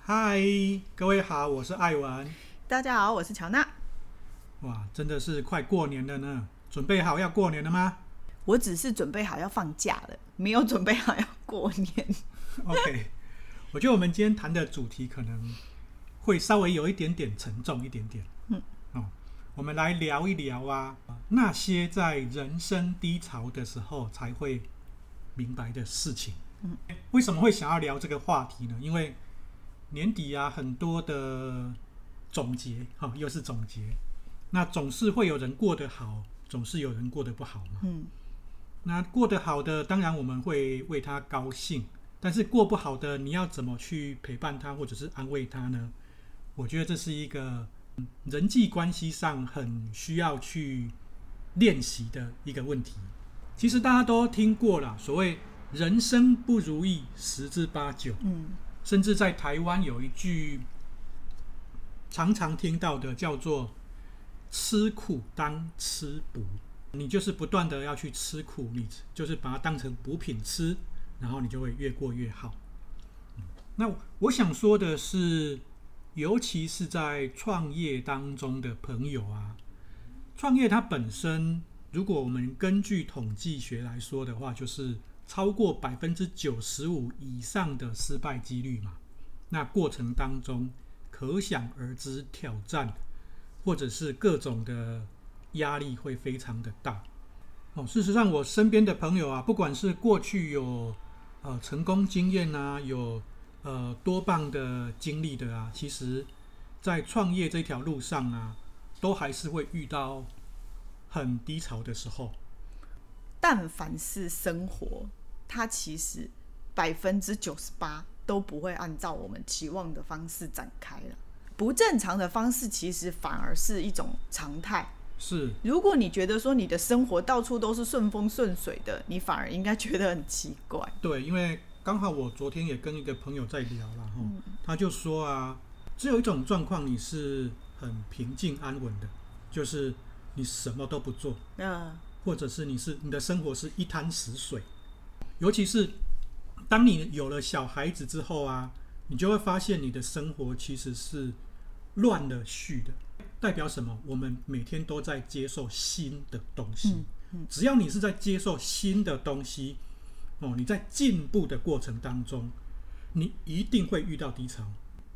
嗨，各位好，我是艾文。大家好，我是乔娜。哇，真的是快过年了呢，准备好要过年了吗？我只是准备好要放假了，没有准备好要过年。OK，我觉得我们今天谈的主题可能会稍微有一点点沉重一点点。嗯，哦，我们来聊一聊啊，那些在人生低潮的时候才会明白的事情。嗯，为什么会想要聊这个话题呢？因为年底啊，很多的总结，哈、哦，又是总结。那总是会有人过得好，总是有人过得不好嘛。嗯，那过得好的，当然我们会为他高兴。但是过不好的，你要怎么去陪伴他，或者是安慰他呢？我觉得这是一个人际关系上很需要去练习的一个问题。其实大家都听过了，所谓“人生不如意十之八九”。嗯，甚至在台湾有一句常常听到的，叫做。吃苦当吃补，你就是不断的要去吃苦，你就是把它当成补品吃，然后你就会越过越好。那我想说的是，尤其是在创业当中的朋友啊，创业它本身，如果我们根据统计学来说的话，就是超过百分之九十五以上的失败几率嘛。那过程当中，可想而知挑战。或者是各种的压力会非常的大哦。事实上，我身边的朋友啊，不管是过去有呃成功经验啊，有呃多棒的经历的啊，其实，在创业这条路上啊，都还是会遇到很低潮的时候。但凡是生活，它其实百分之九十八都不会按照我们期望的方式展开了。不正常的方式，其实反而是一种常态。是，如果你觉得说你的生活到处都是顺风顺水的，你反而应该觉得很奇怪。对，因为刚好我昨天也跟一个朋友在聊了哈，嗯、他就说啊，只有一种状况你是很平静安稳的，就是你什么都不做，嗯，或者是你是你的生活是一滩死水，尤其是当你有了小孩子之后啊。你就会发现，你的生活其实是乱了序的。代表什么？我们每天都在接受新的东西。嗯嗯、只要你是在接受新的东西，哦，你在进步的过程当中，你一定会遇到低潮。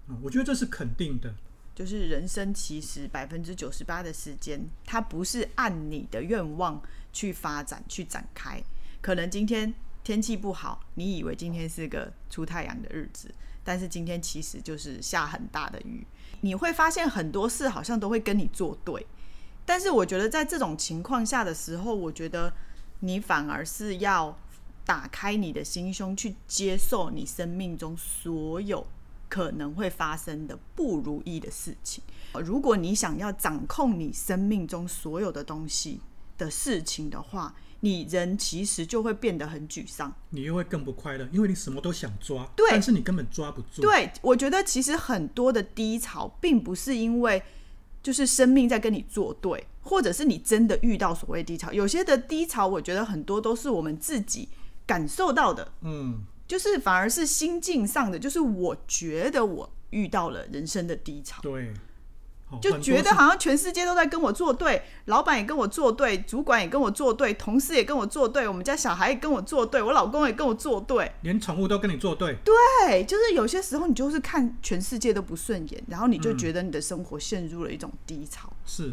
哦、我觉得这是肯定的。就是人生其实百分之九十八的时间，它不是按你的愿望去发展、去展开。可能今天天气不好，你以为今天是个出太阳的日子。但是今天其实就是下很大的雨，你会发现很多事好像都会跟你作对。但是我觉得在这种情况下的时候，我觉得你反而是要打开你的心胸，去接受你生命中所有可能会发生的不如意的事情。如果你想要掌控你生命中所有的东西的事情的话，你人其实就会变得很沮丧，你又会更不快乐，因为你什么都想抓，对，但是你根本抓不住。对，我觉得其实很多的低潮，并不是因为就是生命在跟你作对，或者是你真的遇到所谓低潮。有些的低潮，我觉得很多都是我们自己感受到的，嗯，就是反而是心境上的，就是我觉得我遇到了人生的低潮，对。就觉得好像全世界都在跟我作对，老板也跟我作对，主管也跟我作对，同事也跟我作对，我们家小孩也跟我作对，我老公也跟我作对，连宠物都跟你作对。对，就是有些时候你就是看全世界都不顺眼，然后你就觉得你的生活陷入了一种低潮。嗯、是，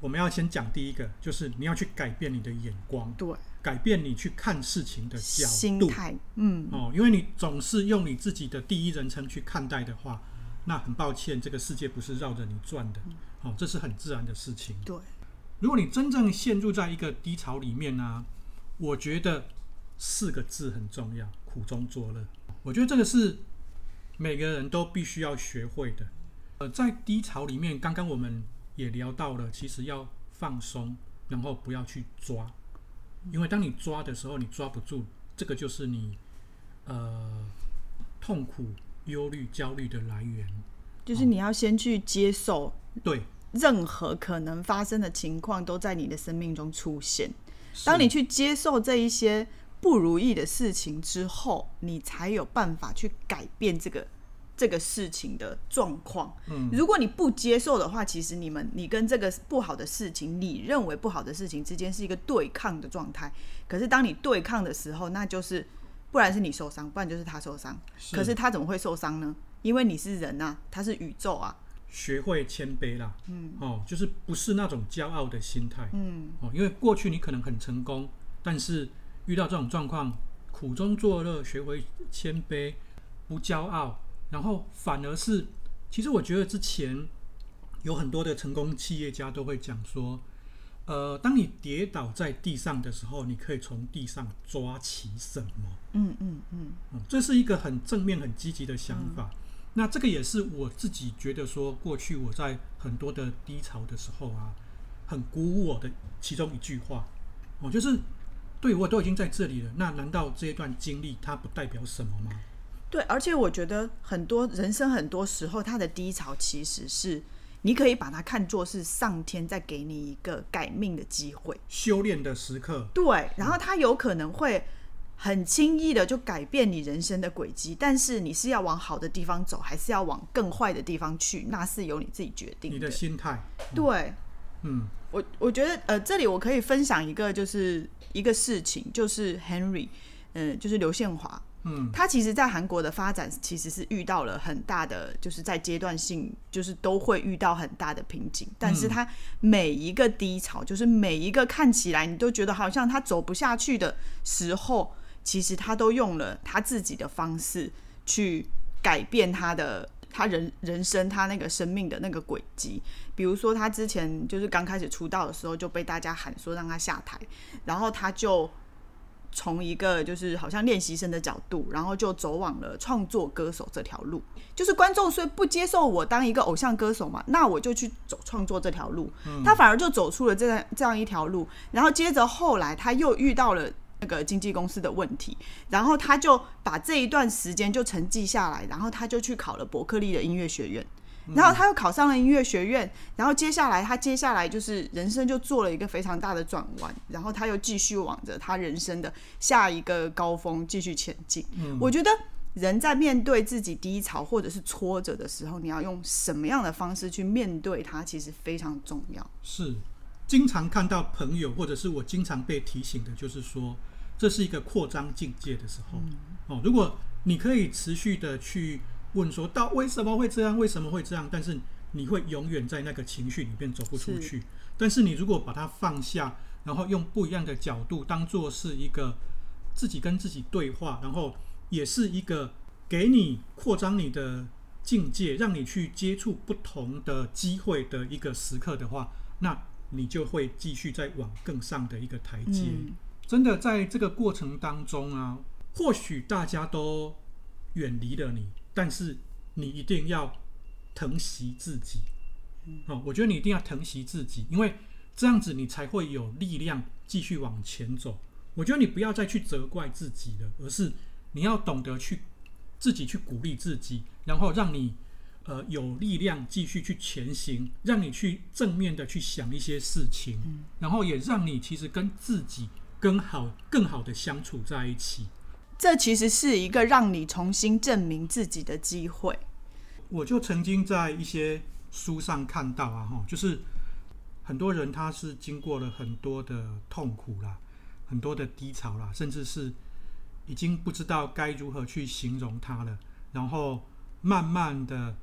我们要先讲第一个，就是你要去改变你的眼光，对，改变你去看事情的角度、心态。嗯，哦，因为你总是用你自己的第一人称去看待的话。那很抱歉，这个世界不是绕着你转的，好、哦，这是很自然的事情。对，如果你真正陷入在一个低潮里面呢、啊，我觉得四个字很重要：苦中作乐。我觉得这个是每个人都必须要学会的。呃，在低潮里面，刚刚我们也聊到了，其实要放松，然后不要去抓，因为当你抓的时候，你抓不住，这个就是你呃痛苦。忧虑、焦虑的来源，就是你要先去接受，哦、对，任何可能发生的情况都在你的生命中出现。当你去接受这一些不如意的事情之后，你才有办法去改变这个这个事情的状况。嗯，如果你不接受的话，其实你们你跟这个不好的事情，你认为不好的事情之间是一个对抗的状态。可是当你对抗的时候，那就是不然是你受伤，不然就是他受伤。是。可是他怎么会受伤呢？因为你是人啊，他是宇宙啊。学会谦卑啦，嗯，哦，就是不是那种骄傲的心态，嗯，哦，因为过去你可能很成功，但是遇到这种状况，苦中作乐，学会谦卑，不骄傲，然后反而是，其实我觉得之前有很多的成功企业家都会讲说，呃，当你跌倒在地上的时候，你可以从地上抓起什么？嗯嗯嗯，哦，这是一个很正面、很积极的想法。嗯那这个也是我自己觉得说，过去我在很多的低潮的时候啊，很鼓舞我的其中一句话，哦，就是对，我都已经在这里了，那难道这一段经历它不代表什么吗？对，而且我觉得很多人生很多时候，它的低潮其实是你可以把它看作是上天在给你一个改命的机会，修炼的时刻。对，然后它有可能会。很轻易的就改变你人生的轨迹，但是你是要往好的地方走，还是要往更坏的地方去，那是由你自己决定的。你的心态。对，嗯，我我觉得呃，这里我可以分享一个，就是一个事情，就是 Henry，嗯、呃，就是刘宪华。他其实，在韩国的发展其实是遇到了很大的，就是在阶段性，就是都会遇到很大的瓶颈。但是他每一个低潮，就是每一个看起来你都觉得好像他走不下去的时候，其实他都用了他自己的方式去改变他的他人人生他那个生命的那个轨迹。比如说，他之前就是刚开始出道的时候就被大家喊说让他下台，然后他就从一个就是好像练习生的角度，然后就走往了创作歌手这条路。就是观众虽不接受我当一个偶像歌手嘛，那我就去走创作这条路。他反而就走出了这样这样一条路。然后接着后来他又遇到了。那个经纪公司的问题，然后他就把这一段时间就沉寂下来，然后他就去考了伯克利的音乐学院，然后他又考上了音乐学院，然后接下来他接下来就是人生就做了一个非常大的转弯，然后他又继续往着他人生的下一个高峰继续前进。嗯，我觉得人在面对自己低潮或者是挫折的时候，你要用什么样的方式去面对它，其实非常重要。是。经常看到朋友，或者是我经常被提醒的，就是说，这是一个扩张境界的时候。哦，如果你可以持续的去问说，到为什么会这样？为什么会这样？但是你会永远在那个情绪里面走不出去。但是你如果把它放下，然后用不一样的角度，当做是一个自己跟自己对话，然后也是一个给你扩张你的境界，让你去接触不同的机会的一个时刻的话，那。你就会继续再往更上的一个台阶。嗯。真的，在这个过程当中啊，或许大家都远离了你，但是你一定要疼惜自己。哦，我觉得你一定要疼惜自己，因为这样子你才会有力量继续往前走。我觉得你不要再去责怪自己了，而是你要懂得去自己去鼓励自己，然后让你。呃，有力量继续去前行，让你去正面的去想一些事情，嗯，然后也让你其实跟自己更好、更好的相处在一起。这其实是一个让你重新证明自己的机会。我就曾经在一些书上看到啊，哈，就是很多人他是经过了很多的痛苦啦，很多的低潮啦，甚至是已经不知道该如何去形容它了，然后慢慢的。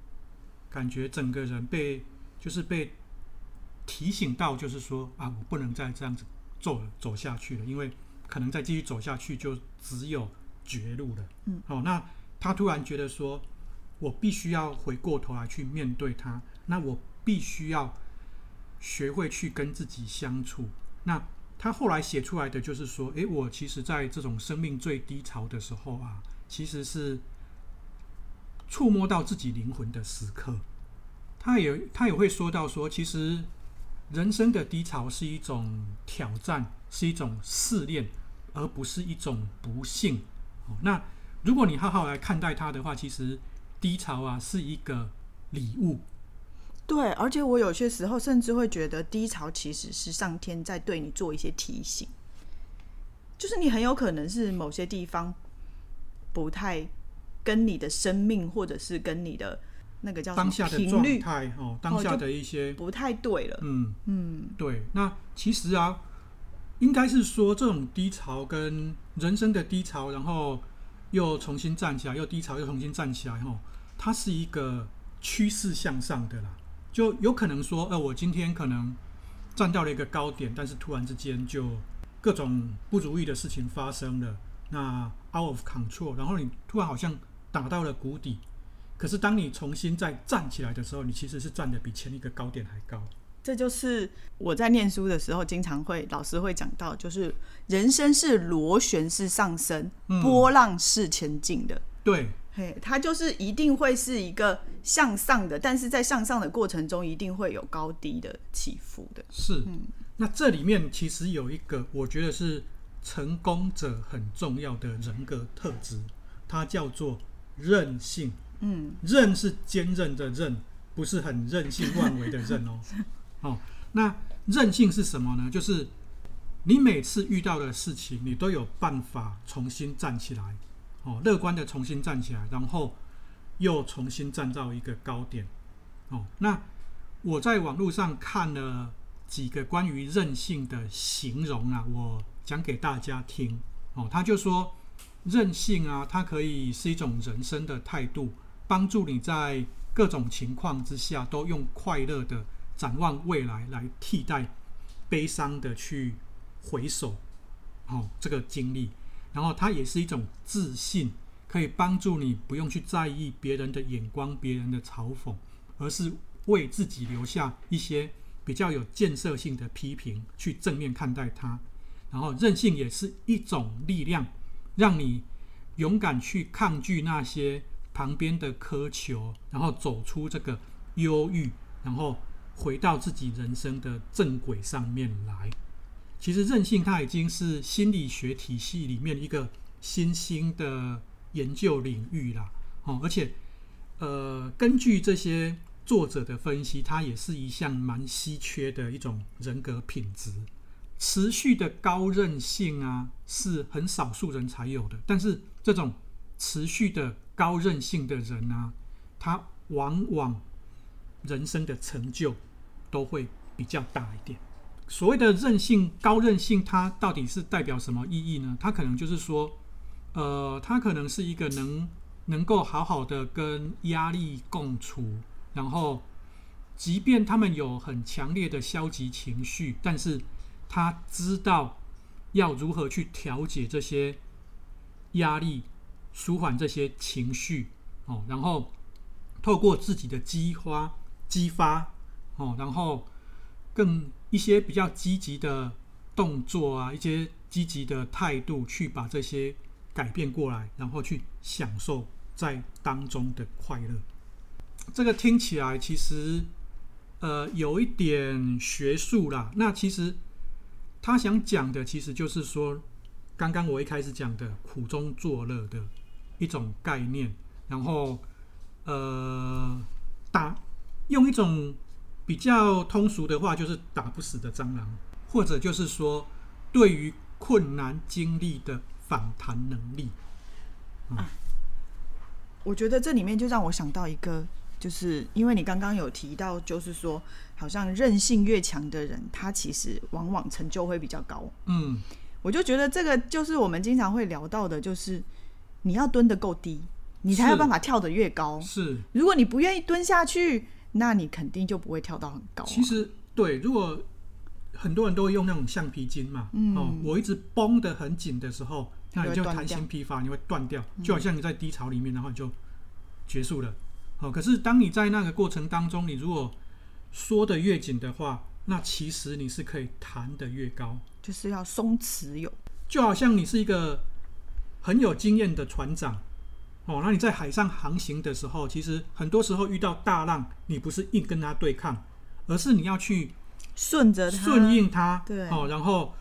感觉整个人被就是被提醒到，就是说啊，我不能再这样子走走下去了，因为可能再继续走下去就只有绝路了。嗯，好，那他突然觉得说，我必须要回过头来去面对他，那我必须要学会去跟自己相处。那他后来写出来的就是说，诶，我其实在这种生命最低潮的时候啊，其实是。触摸到自己灵魂的时刻，他也他也会说到说，其实人生的低潮是一种挑战，是一种试炼，而不是一种不幸。那如果你好好来看待它的话，其实低潮啊是一个礼物。对，而且我有些时候甚至会觉得，低潮其实是上天在对你做一些提醒。就是你很有可能是某些地方不太跟你的生命，或者是跟你的那个叫当下的状态哦，当下的一些不太对了。嗯嗯，对。那其实啊，应该是说这种低潮跟人生的低潮，然后又重新站起来，又低潮又重新站起来，哈，它是一个趋势向上的啦。就有可能说，呃，我今天可能站到了一个高点，但是突然之间就各种不如意的事情发生了，那 out of control，然后你突然好像打到了谷底，可是当你重新再站起来的时候，你其实是站的比前一个高点还高。这就是我在念书的时候经常会老师会讲到，就是人生是螺旋式上升，嗯、波浪式前进的。对。嘿，它就是一定会是一个向上的，但是在向上的过程中，一定会有高低的起伏的。是，嗯，那这里面其实有一个，我觉得是成功者很重要的人格特质，它叫做韧性。嗯，韧是坚韧的韧，不是很任性 妄为的任哦。哦，那韧性是什么呢？就是你每次遇到的事情，你都有办法重新站起来。哦，乐观的重新站起来，然后又重新站到一个高点。哦，那我在网络上看了几个关于韧性的形容啊，我讲给大家听。哦，他就说韧性啊，它可以是一种人生的态度，帮助你在各种情况之下都用快乐的展望未来来替代悲伤的去回首。哦，这个经历。然后它也是一种自信，可以帮助你不用去在意别人的眼光、别人的嘲讽，而是为自己留下一些比较有建设性的批评，去正面看待它。然后韧性也是一种力量，让你勇敢去抗拒那些旁边的苛求，然后走出这个忧郁，然后回到自己人生的正轨上面来。其实韧性它已经是心理学体系里面一个新兴的研究领域了，哦，而且，呃，根据这些作者的分析，它也是一项蛮稀缺的一种人格品质。持续的高韧性啊，是很少数人才有的，但是这种持续的高韧性的人啊，他往往人生的成就都会比较大一点。所谓的韧性、高韧性，它到底是代表什么意义呢？它可能就是说，呃，它可能是一个能能够好好的跟压力共处，然后，即便他们有很强烈的消极情绪，但是他知道要如何去调节这些压力，舒缓这些情绪，哦，然后透过自己的激发、激发，哦，然后更。一些比较积极的动作啊，一些积极的态度，去把这些改变过来，然后去享受在当中的快乐。这个听起来其实呃有一点学术啦。那其实他想讲的，其实就是说，刚刚我一开始讲的苦中作乐的一种概念，然后呃打用一种。比较通俗的话，就是打不死的蟑螂，或者就是说，对于困难经历的反弹能力。嗯。啊，我觉得这里面就让我想到一个，就是因为你刚刚有提到，就是说，好像韧性越强的人，他其实往往成就会比较高。嗯，我就觉得这个就是我们经常会聊到的，就是你要蹲得够低，你才有办法跳得越高。是，如果你不愿意蹲下去。那你肯定就不会跳到很高啊。其实对，如果很多人都会用那种橡皮筋嘛，嗯，哦，我一直绷得很紧的时候，那你就弹性疲乏，你会断掉，就好像你在低潮里面，然后你就结束了。哦，可是当你在那个过程当中，你如果缩得越紧的话，那其实你是可以弹得越高，就是要松弛有，就好像你是一个很有经验的船长。哦，那你在海上航行的时候，其实很多时候遇到大浪，你不是硬跟它对抗，而是你要去顺着它，顺应它，对，哦，然后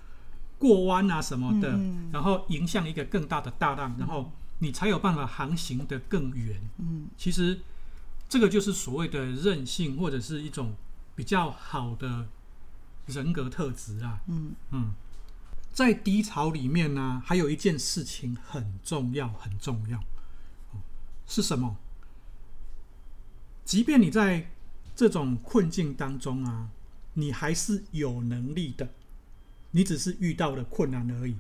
过弯啊什么的，嗯、然后迎向一个更大的大浪，然后你才有办法航行的更远。嗯，其实这个就是所谓的韧性，或者是一种比较好的人格特质啊。嗯。嗯，在低潮里面呢，还有一件事情很重要，很重要，是什么？即便你在这种困境当中啊，你还是有能力的，你只是遇到了困难而已。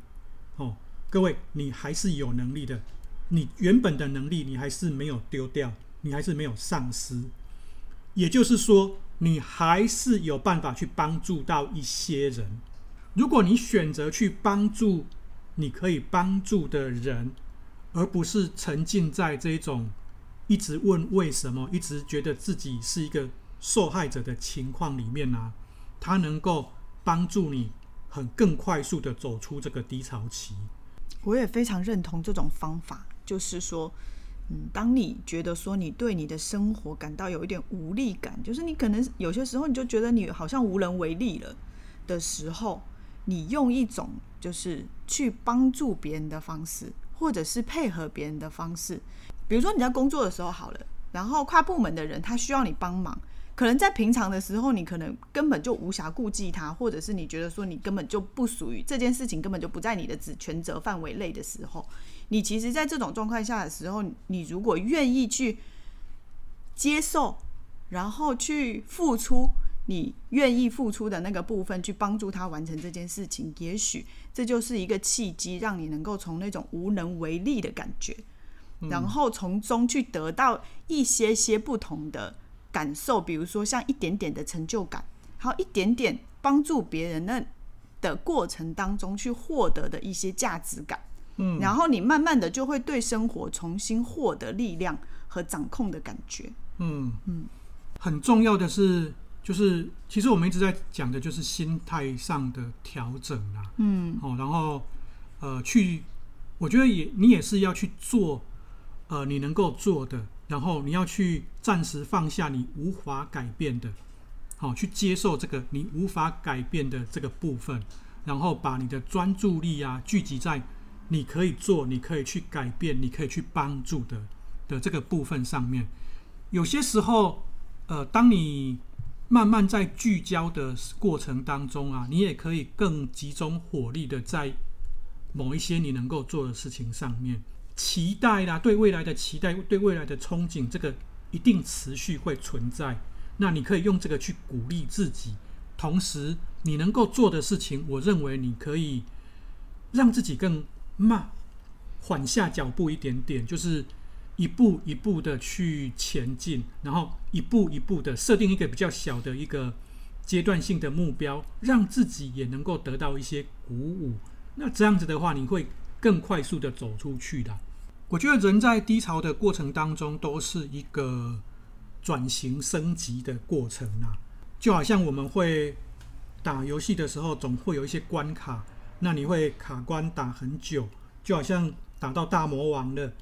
哦，各位，你还是有能力的，你原本的能力你还是没有丢掉，你还是没有丧失。也就是说，你还是有办法去帮助到一些人。如果你选择去帮助你可以帮助的人，而不是沉浸在这种一直问为什么、一直觉得自己是一个受害者的情况里面呢、啊？它能够帮助你很更快速的走出这个低潮期。我也非常认同这种方法，就是说，嗯，当你觉得说你对你的生活感到有一点无力感，就是你可能有些时候你就觉得你好像无能为力了的时候。你用一种就是去帮助别人的方式，或者是配合别人的方式，比如说你在工作的时候好了，然后跨部门的人他需要你帮忙，可能在平常的时候你可能根本就无暇顾及他，或者是你觉得说你根本就不属于这件事情，根本就不在你的职权责范围内的时候，你其实，在这种状况下的时候，你如果愿意去接受，然后去付出。你愿意付出的那个部分，去帮助他完成这件事情，也许这就是一个契机，让你能够从那种无能为力的感觉，然后从中去得到一些些不同的感受，比如说像一点点的成就感，还有一点点帮助别人那的过程当中去获得的一些价值感，嗯，然后你慢慢的就会对生活重新获得力量和掌控的感觉，嗯。嗯，很重要的是。就是，其实我们一直在讲的，就是心态上的调整啦。嗯，哦，然后，呃，去，我觉得也，你也是要去做，呃，你能够做的，然后你要去暂时放下你无法改变的，好，去接受这个你无法改变的这个部分，然后把你的专注力啊聚集在你可以做、你可以去改变、你可以去帮助的的这个部分上面。有些时候，呃，当你慢慢在聚焦的过程当中啊，你也可以更集中火力的在某一些你能够做的事情上面，期待啦，对未来的期待，对未来的憧憬，这个一定持续会存在。那你可以用这个去鼓励自己，同时你能够做的事情，我认为你可以让自己更慢，缓下脚步一点点，就是。一步一步的去前进，然后一步一步的设定一个比较小的一个阶段性的目标，让自己也能够得到一些鼓舞。那这样子的话，你会更快速的走出去的。我觉得人在低潮的过程当中，都是一个转型升级的过程啊。就好像我们会打游戏的时候，总会有一些关卡，那你会卡关打很久，就好像打到大魔王了。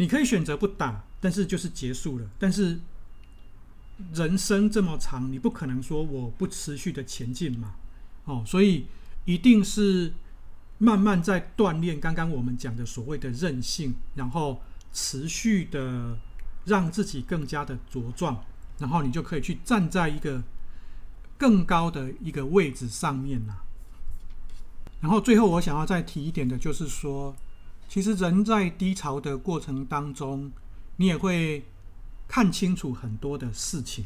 你可以选择不打，但是就是结束了。但是人生这么长，你不可能说我不持续的前进嘛，哦，所以一定是慢慢在锻炼。刚刚我们讲的所谓的韧性，然后持续的让自己更加的茁壮，然后你就可以去站在一个更高的一个位置上面啦。然后最后我想要再提一点的就是说。其实人在低潮的过程当中，你也会看清楚很多的事情、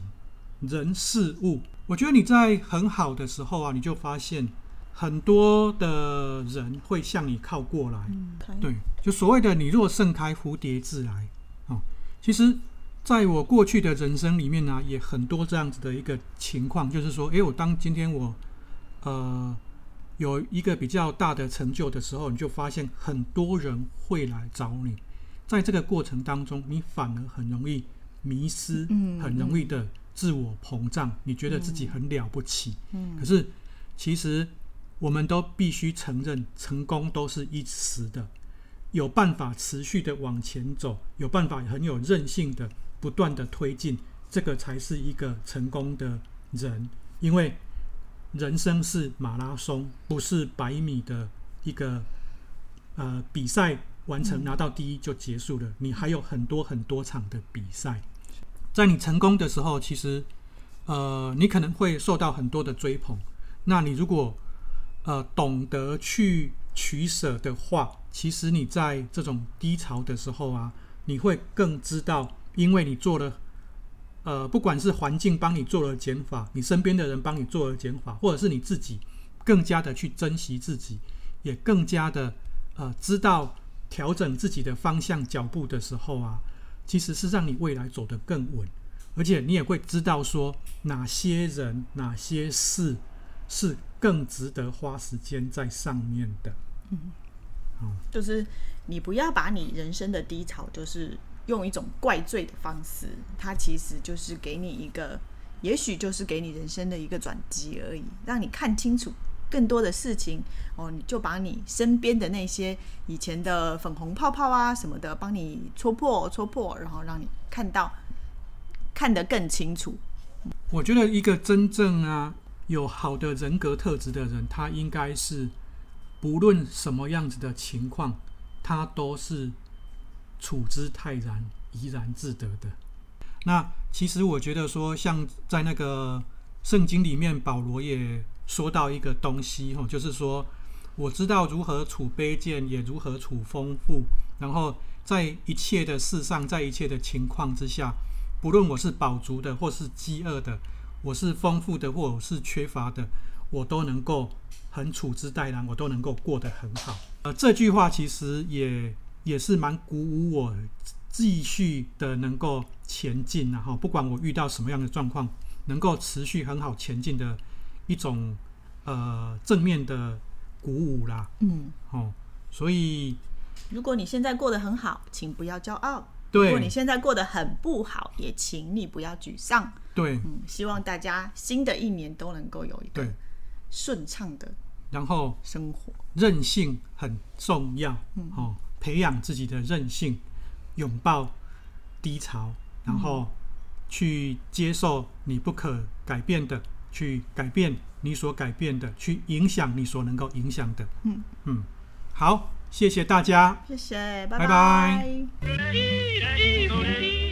人事物。我觉得你在很好的时候啊，你就发现很多的人会向你靠过来。对，就所谓的“你若盛开，蝴蝶自来”。哦，其实在我过去的人生里面呢，也很多这样子的一个情况，就是说，诶，我当今天我，呃。有一个比较大的成就的时候，你就发现很多人会来找你，在这个过程当中，你反而很容易迷失，很容易的自我膨胀，你觉得自己很了不起。可是其实我们都必须承认，成功都是一时的，有办法持续的往前走，有办法很有韧性的不断的推进，这个才是一个成功的人，因为。人生是马拉松，不是百米的一个呃比赛完成拿到第一就结束了。你还有很多很多场的比赛，在你成功的时候，其实呃你可能会受到很多的追捧。那你如果呃懂得去取舍的话，其实你在这种低潮的时候啊，你会更知道，因为你做了，呃，不管是环境帮你做了减法，你身边的人帮你做了减法，或者是你自己更加的去珍惜自己，也更加的呃知道调整自己的方向脚步的时候啊，其实是让你未来走得更稳。而且你也会知道说哪些人、哪些事是更值得花时间在上面的。嗯，好就是你不要把你人生的低潮，就是用一种怪罪的方式，它其实就是给你一个，也许就是给你人生的一个转机而已，让你看清楚更多的事情。哦，你就把你身边的那些以前的粉红泡泡啊什么的，帮你戳破、戳破，然后让你看到。看得更清楚。我觉得一个真正啊有好的人格特质的人，他应该是不论什么样子的情况，他都是处之泰然、怡然自得的。那其实我觉得说，像在那个圣经里面，保罗也说到一个东西哈，就是说我知道如何处卑贱，也如何处丰富。然后在一切的事上，在一切的情况之下。不论我是饱足的，或是饥饿的，我是丰富的，或是缺乏的，我都能够很处之泰然，我都能够过得很好。呃，这句话其实也也是蛮鼓舞我继续的能够前进，然后不管我遇到什么样的状况，能够持续很好前进的一种呃正面的鼓舞啦。嗯，哦，所以如果你现在过得很好，请不要骄傲。对，如果你现在过得很不好，也请你不要沮丧。对，嗯，希望大家新的一年都能够有一个顺畅的，然后生活。韧性很重要，嗯，哦，培养自己的韧性，拥抱低潮，然后去接受你不可改变的，去改变你所改变的，去影响你所能够影响的。嗯嗯，好。谢谢大家，谢谢，拜拜。拜拜。